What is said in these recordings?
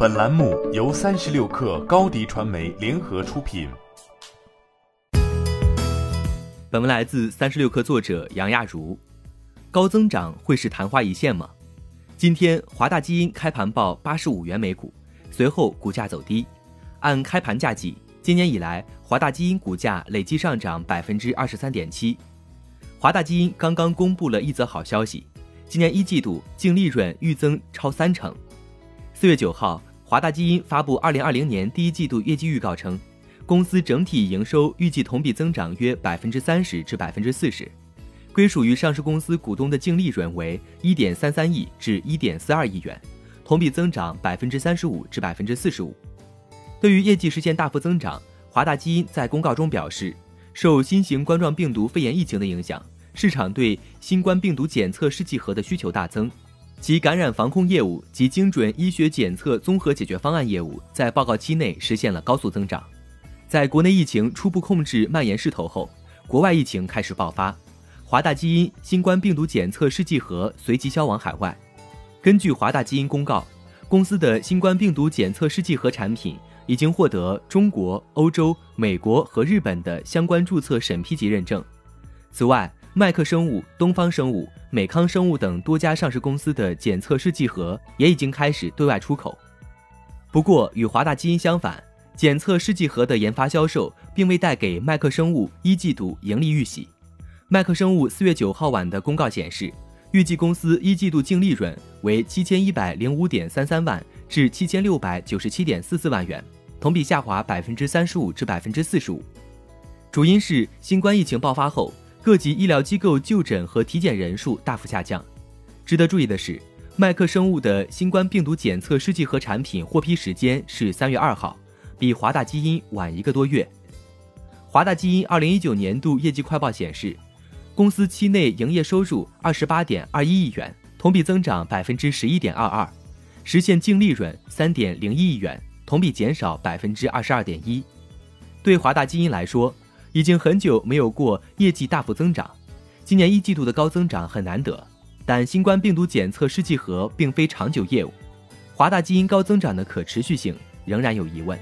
本栏目由三十六氪高低传媒联合出品。本文来自三十六氪作者杨亚茹。高增长会是昙花一现吗？今天华大基因开盘报八十五元每股，随后股价走低。按开盘价计，今年以来华大基因股价累计上涨百分之二十三点七。华大基因刚刚公布了一则好消息。今年一季度净利润预增超三成。四月九号，华大基因发布二零二零年第一季度业绩预告称，公司整体营收预计同比增长约百分之三十至百分之四十，归属于上市公司股东的净利润为一点三三亿至一点四二亿元，同比增长百分之三十五至百分之四十五。对于业绩实现大幅增长，华大基因在公告中表示，受新型冠状病毒肺炎疫情的影响。市场对新冠病毒检测试剂盒的需求大增，其感染防控业务及精准医学检测综合解决方案业务在报告期内实现了高速增长。在国内疫情初步控制蔓延势头后，国外疫情开始爆发，华大基因新冠病毒检测试剂盒随即销往海外。根据华大基因公告，公司的新冠病毒检测试剂盒产品已经获得中国、欧洲、美国和日本的相关注册审批级认证。此外，麦克生物、东方生物、美康生物等多家上市公司的检测试剂盒也已经开始对外出口。不过，与华大基因相反，检测试剂盒的研发销售并未带给麦克生物一季度盈利预喜。麦克生物四月九号晚的公告显示，预计公司一季度净利润为七千一百零五点三三万至七千六百九十七点四四万元，同比下滑百分之三十五至百分之四十五。主因是新冠疫情爆发后。各级医疗机构就诊和体检人数大幅下降。值得注意的是，麦克生物的新冠病毒检测试剂盒产品获批时间是三月二号，比华大基因晚一个多月。华大基因二零一九年度业绩快报显示，公司期内营业收入二十八点二一亿元，同比增长百分之十一点二二，实现净利润三点零一亿元，同比减少百分之二十二点一。对华大基因来说，已经很久没有过业绩大幅增长，今年一季度的高增长很难得。但新冠病毒检测试剂盒并非长久业务，华大基因高增长的可持续性仍然有疑问。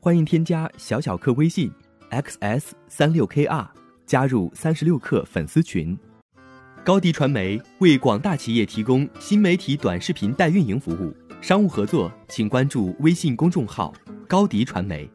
欢迎添加小小客微信 xs 三六 kr 加入三十六课粉丝群。高迪传媒为广大企业提供新媒体短视频代运营服务，商务合作请关注微信公众号。高迪传媒。